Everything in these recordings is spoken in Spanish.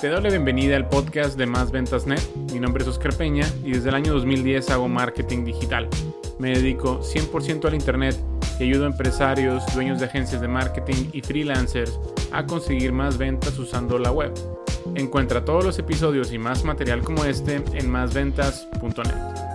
Te doy la bienvenida al podcast de Más Ventas Net. Mi nombre es Oscar Peña y desde el año 2010 hago marketing digital. Me dedico 100% al Internet y ayudo a empresarios, dueños de agencias de marketing y freelancers a conseguir más ventas usando la web. Encuentra todos los episodios y más material como este en másventas.net.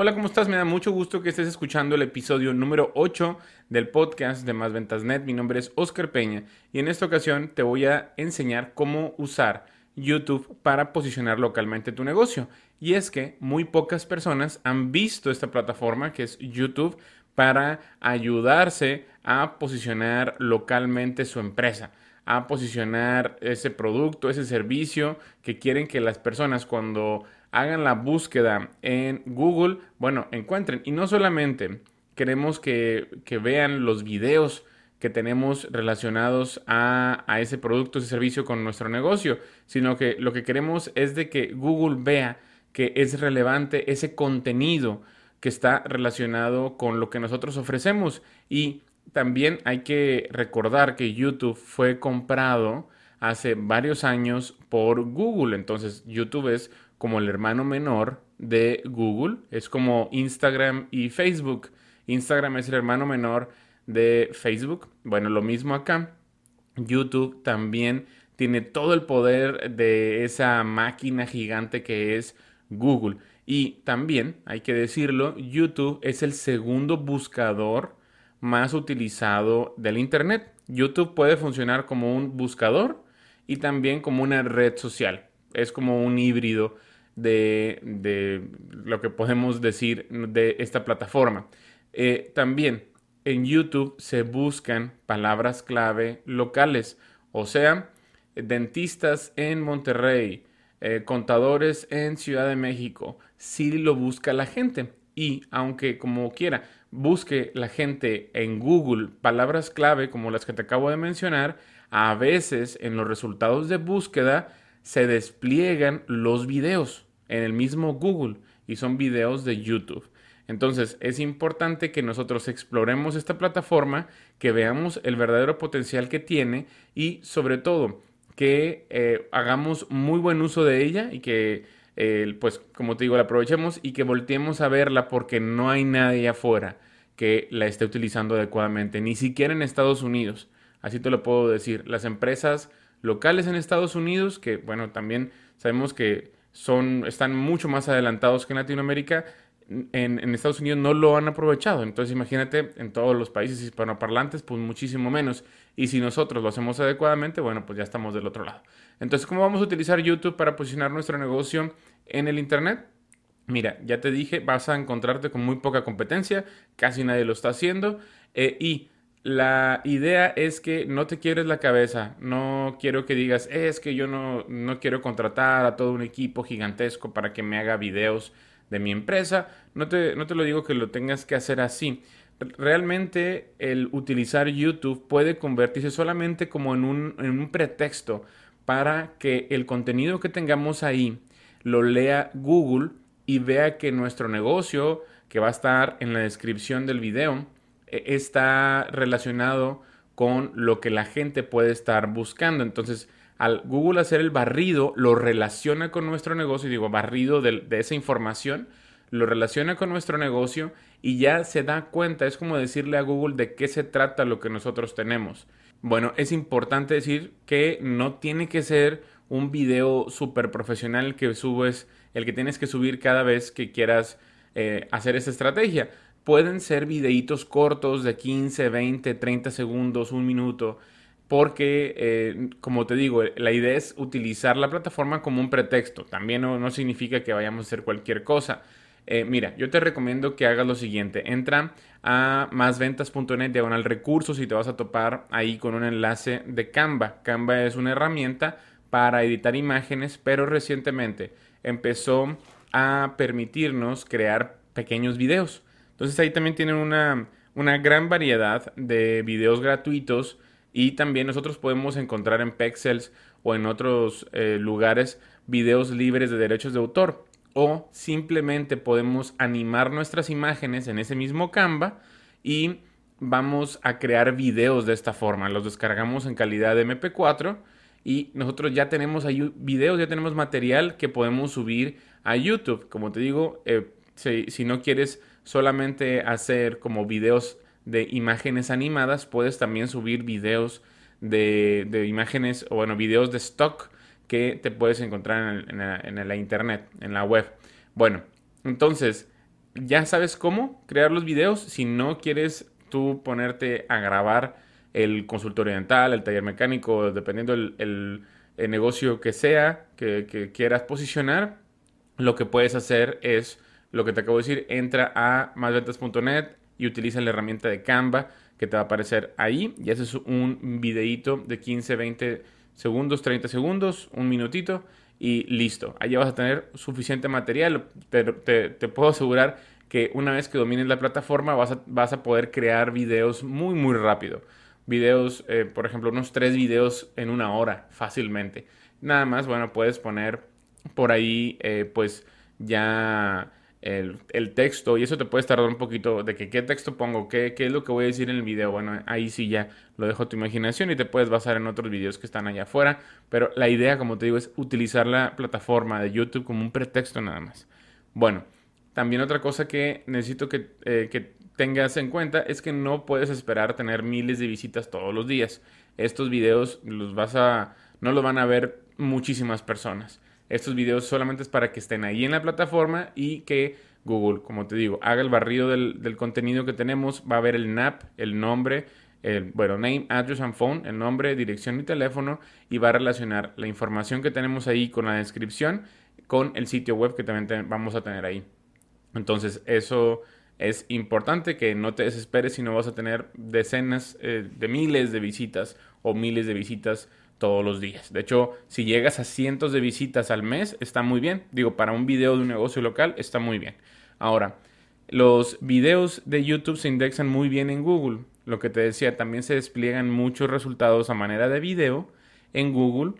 Hola, ¿cómo estás? Me da mucho gusto que estés escuchando el episodio número 8 del podcast de Más Ventas Net. Mi nombre es Oscar Peña y en esta ocasión te voy a enseñar cómo usar YouTube para posicionar localmente tu negocio. Y es que muy pocas personas han visto esta plataforma que es YouTube para ayudarse a posicionar localmente su empresa a posicionar ese producto, ese servicio que quieren que las personas cuando hagan la búsqueda en Google, bueno, encuentren. Y no solamente queremos que, vean los videos que tenemos relacionados a, a, ese producto, ese servicio con nuestro negocio, sino que lo que queremos es de que Google vea que es relevante ese contenido que está relacionado con lo que nosotros ofrecemos. Y también hay que recordar que YouTube fue comprado hace varios años por Google. Entonces YouTube es como el hermano menor de Google. Es como Instagram y Facebook. Instagram es el hermano menor de Facebook. Bueno, lo mismo acá. YouTube también tiene todo el poder de esa máquina gigante que es Google. Y también, hay que decirlo, YouTube es el segundo buscador más utilizado del Internet. YouTube puede funcionar como un buscador y también como una red social. Es como un híbrido de, lo que podemos decir de esta plataforma. Eh, también en YouTube se buscan palabras clave locales, o sea, dentistas en Monterrey, eh, contadores en Ciudad de México. Sí lo busca la gente. Y aunque como quiera busque la gente en Google palabras clave como las que te acabo de mencionar, a veces en los resultados de búsqueda se despliegan los videos en el mismo Google y son videos de YouTube. Entonces es importante que nosotros exploremos esta plataforma, que veamos el verdadero potencial que tiene y sobre todo que eh, hagamos muy buen uso de ella y que, eh, pues como te digo, la aprovechemos y que volteemos a verla porque no hay nadie afuera que la esté utilizando adecuadamente, ni siquiera en Estados Unidos. Así te lo puedo decir. Las empresas locales en Estados Unidos, que bueno, también sabemos que son, están mucho más adelantados que en Latinoamérica, en, Estados Unidos no lo han aprovechado. Entonces imagínate en todos los países hispanoparlantes, pues muchísimo menos. Y si nosotros lo hacemos adecuadamente, bueno, pues ya estamos del otro lado. Entonces, ¿cómo vamos a utilizar YouTube para posicionar nuestro negocio en el Internet? Mira, ya te dije, vas a encontrarte con muy poca competencia, casi nadie lo está haciendo. Eh, y la idea es que no te quiebres la cabeza, no quiero que digas, es que yo no, no quiero contratar a todo un equipo gigantesco para que me haga videos de mi empresa, no te, no te lo digo que lo tengas que hacer así. Realmente el utilizar YouTube puede convertirse solamente como en un, en un pretexto para que el contenido que tengamos ahí lo lea Google y vea que nuestro negocio, que va a estar en la descripción del video, está relacionado con lo que la gente puede estar buscando. Entonces, al Google hacer el barrido, lo relaciona con nuestro negocio, digo, barrido de, esa información, lo relaciona con nuestro negocio y ya se da cuenta, es como decirle a Google de qué se trata lo que nosotros tenemos. Bueno, es importante decir que no tiene que ser un video súper profesional que subes, el que tienes que subir cada vez que quieras eh, hacer esa estrategia pueden ser videitos cortos de 15, 20, 30 segundos, un minuto, porque, eh, como te digo, la idea es utilizar la plataforma como un pretexto. También no, significa que vayamos a hacer cualquier cosa. Eh, mira, yo te recomiendo que hagas lo siguiente. Entra a másventas.net diagonal recursos y te vas a topar ahí con un enlace de Canva. Canva es una herramienta para editar imágenes, pero recientemente empezó a permitirnos crear pequeños videos. Entonces ahí también tienen una, gran variedad de videos gratuitos y también nosotros podemos encontrar en Pexels o en otros eh, lugares videos libres de derechos de autor o simplemente podemos animar nuestras imágenes en ese mismo Canva y vamos a crear videos de esta forma. Los descargamos en calidad de MP4 y nosotros ya tenemos ahí videos, ya tenemos material que podemos subir a YouTube. Como te digo, eh, si, no quieres solamente hacer como videos de imágenes animadas, puedes también subir videos de, imágenes o bueno, videos de stock que te puedes encontrar en, en la internet, en la web. Bueno, entonces ya sabes cómo crear los videos. Si no quieres tú ponerte a grabar el consultorio dental, el taller mecánico, dependiendo el, negocio que sea que, quieras posicionar, lo que puedes hacer es lo que te acabo de decir, entra a másventas.net y utiliza la herramienta de Canva que te va a aparecer ahí y haces un videito de 15, 20 segundos, 30 segundos, un minutito y listo. Allá vas a tener suficiente material, te, te puedo asegurar que una vez que domines la plataforma vas a, vas a poder crear videos muy, muy rápido. Videos, eh, por ejemplo, unos tres videos en una hora fácilmente. Nada más, bueno, puedes poner por ahí, eh, pues ya el, texto y eso te puede tardar un poquito de que qué texto pongo, qué, qué es lo que voy a decir en el video. Bueno, ahí sí ya lo dejo a tu imaginación y te puedes basar en otros videos que están allá afuera. Pero la idea, como te digo, es utilizar la plataforma de YouTube como un pretexto nada más. Bueno, también otra cosa que necesito eh, que, tengas en cuenta es que no puedes esperar tener miles de visitas todos los días. Estos videos los vas a, no los van a ver muchísimas personas. Estos videos solamente es para que estén ahí en la plataforma y que Google, como te digo, haga el barrido del, contenido que tenemos. Va a ver el NAP, el nombre, el, bueno, name, address and phone, el nombre, dirección y teléfono y va a relacionar la información que tenemos ahí con la descripción con el sitio web que también vamos a tener ahí. Entonces, eso es importante que no te desesperes si no vas a tener decenas eh, de miles de visitas o miles de visitas todos los días. De hecho, si llegas a cientos de visitas al mes, está muy bien. Digo, para un video de un negocio local, está muy bien. Ahora, los videos de YouTube se indexan muy bien en Google. Lo que te decía, también se despliegan muchos resultados a manera de video en Google,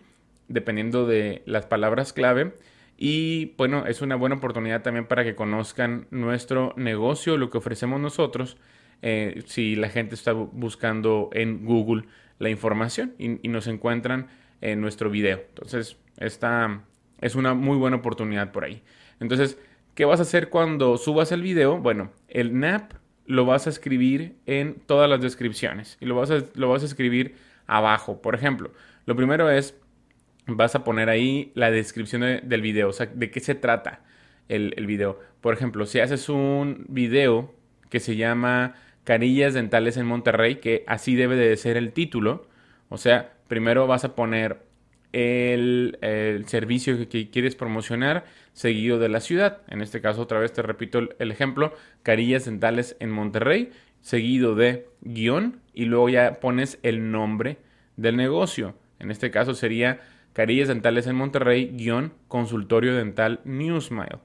dependiendo de las palabras clave. Y bueno, es una buena oportunidad también para que conozcan nuestro negocio, lo que ofrecemos nosotros, eh, si la gente está buscando en Google la información y, nos encuentran en nuestro video. Entonces, esta es una muy buena oportunidad por ahí. Entonces, ¿qué vas a hacer cuando subas el video? Bueno, el NAP lo vas a escribir en todas las descripciones y lo vas a, lo vas a escribir abajo. Por ejemplo, lo primero es vas a poner ahí la descripción del video, o sea, de qué se trata el, el, video. Por ejemplo, si haces un video que se llama Carillas Dentales en Monterrey, que así debe de ser el título, o sea, primero vas a poner el, servicio que, quieres promocionar seguido de la ciudad. En este caso, otra vez te repito el, el ejemplo, Carillas Dentales en Monterrey, seguido de guion, y luego ya pones el nombre del negocio. En este caso sería Carillas Dentales en Monterrey, guion, consultorio dental Newsmile.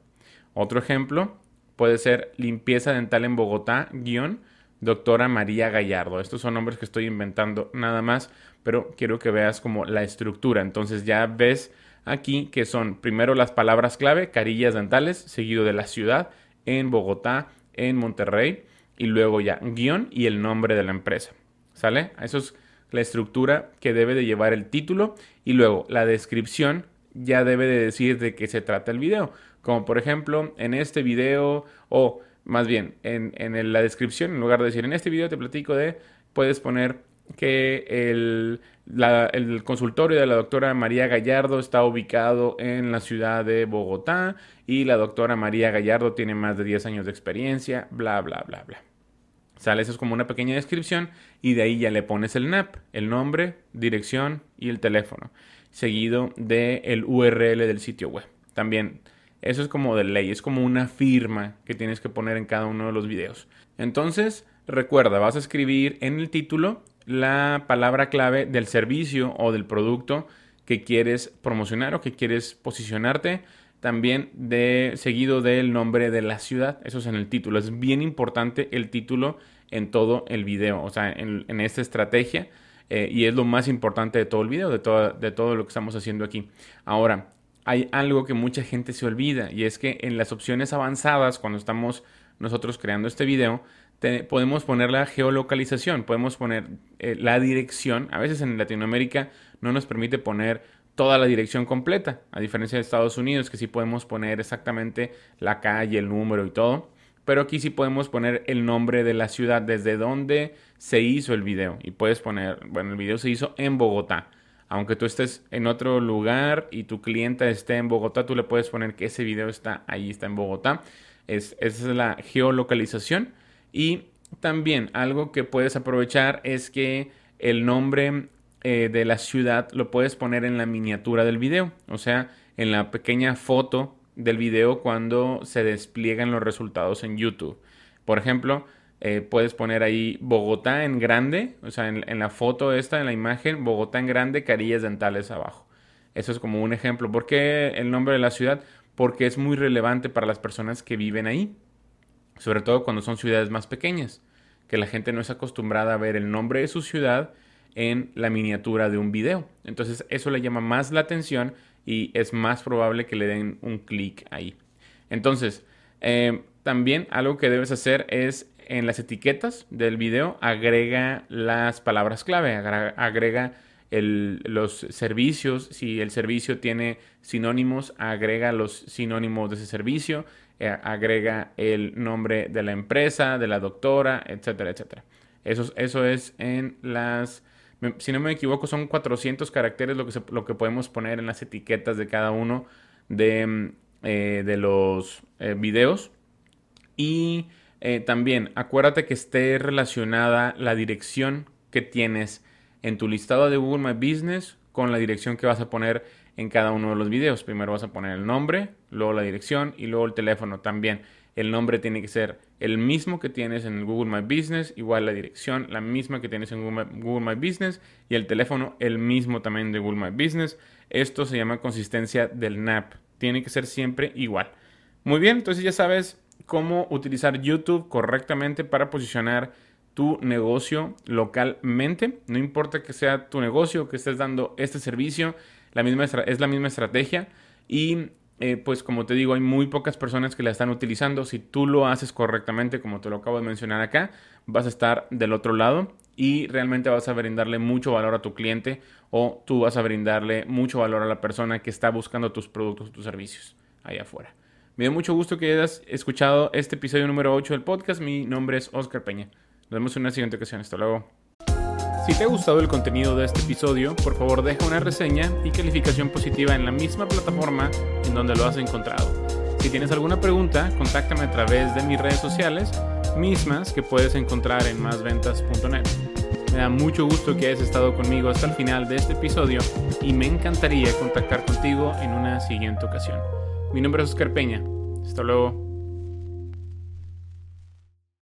Otro ejemplo puede ser limpieza dental en Bogotá, guion, doctora María Gallardo. Estos son nombres que estoy inventando nada más, pero quiero que veas como la estructura. Entonces ya ves aquí que son primero las palabras clave, carillas dentales, seguido de la ciudad, en Bogotá, en Monterrey, y luego ya guion y el nombre de la empresa. ¿Sale? Eso es la estructura que debe de llevar el título y luego la descripción ya debe de decir de qué se trata el video. Como por ejemplo, en este video o más bien en, la descripción, en lugar de decir en este video te platico de, puedes poner que el, el, consultorio de la doctora María Gallardo está ubicado en la ciudad de Bogotá y la doctora María Gallardo tiene más de 10 años de experiencia, bla, bla, bla, bla. Sale, eso es como una pequeña descripción y de ahí ya le pones el NAP, el nombre, dirección y el teléfono, seguido del el URL del sitio web. También eso es como de ley, es como una firma que tienes que poner en cada uno de los videos. Entonces, recuerda, vas a escribir en el título la palabra clave del servicio o del producto que quieres promocionar o que quieres posicionarte también de seguido del nombre de la ciudad. Eso es en el título. Es bien importante el título en todo el video, o sea, en, esta estrategia. Eh, y es lo más importante de todo el video, de de todo lo que estamos haciendo aquí. Ahora, hay algo que mucha gente se olvida y es que en las opciones avanzadas, cuando estamos nosotros creando este video, podemos poner la geolocalización, podemos poner eh, la dirección. A veces en Latinoamérica no nos permite poner toda la dirección completa, a diferencia de Estados Unidos, que sí podemos poner exactamente la calle, el número y todo. Pero aquí sí podemos poner el nombre de la ciudad, desde donde se hizo el video. Y puedes poner, bueno, el video se hizo en Bogotá. Aunque tú estés en otro lugar y tu cliente esté en Bogotá, tú le puedes poner que ese video está ahí, está en Bogotá. Es, esa es la geolocalización. Y también algo que puedes aprovechar es que el nombre eh, de la ciudad lo puedes poner en la miniatura del video, o sea, en la pequeña foto del video cuando se despliegan los resultados en YouTube. Por ejemplo, eh, puedes poner ahí Bogotá en grande, o sea, en, la foto esta, en la imagen, Bogotá en grande, carillas dentales abajo. Eso es como un ejemplo. ¿Por qué el nombre de la ciudad? Porque es muy relevante para las personas que viven ahí sobre todo cuando son ciudades más pequeñas, que la gente no es acostumbrada a ver el nombre de su ciudad en la miniatura de un video. Entonces eso le llama más la atención y es más probable que le den un clic ahí. Entonces, eh, también algo que debes hacer es en las etiquetas del video agrega las palabras clave, agrega los servicios, si el servicio tiene sinónimos, agrega los sinónimos de ese servicio, eh, agrega el nombre de la empresa, de la doctora, etcétera, etcétera. Eso, eso es en las, si no me equivoco, son 400 caracteres lo que, lo que podemos poner en las etiquetas de cada uno de, mm, eh, de los eh, videos. Y también acuérdate que esté relacionada la dirección que tienes en tu listado de Google My Business con la dirección que vas a poner en cada uno de los videos. Primero vas a poner el nombre, luego la dirección y luego el teléfono también. El nombre tiene que ser el mismo que tienes en Google My Business, igual la dirección, la misma que tienes en Google My, Business y el teléfono, el mismo también de Google My Business. Esto se llama consistencia del NAP. Tiene que ser siempre igual. Muy bien, entonces ya sabes cómo utilizar YouTube correctamente para posicionar tu negocio localmente. No importa que sea tu negocio, que estés dando este servicio, la misma, es la misma estrategia y eh, pues como te digo, hay muy pocas personas que la están utilizando. Si tú lo haces correctamente, como te lo acabo de mencionar acá, vas a estar del otro lado y realmente vas a brindarle mucho valor a tu cliente o tú vas a brindarle mucho valor a la persona que está buscando tus productos, tus servicios allá afuera. Me da mucho gusto que hayas escuchado este episodio número 8 del podcast. Mi nombre es Oscar Peña. Nos vemos en una siguiente ocasión. Hasta luego. Si te ha gustado el contenido de este episodio, por favor deja una reseña y calificación positiva en la misma plataforma en donde lo has encontrado. Si tienes alguna pregunta, contáctame a través de mis redes sociales, mismas que puedes encontrar en másventas.net. Me da mucho gusto que hayas estado conmigo hasta el final de este episodio y me encantaría contactar contigo en una siguiente ocasión. Mi nombre es Oscar Peña. Hasta luego.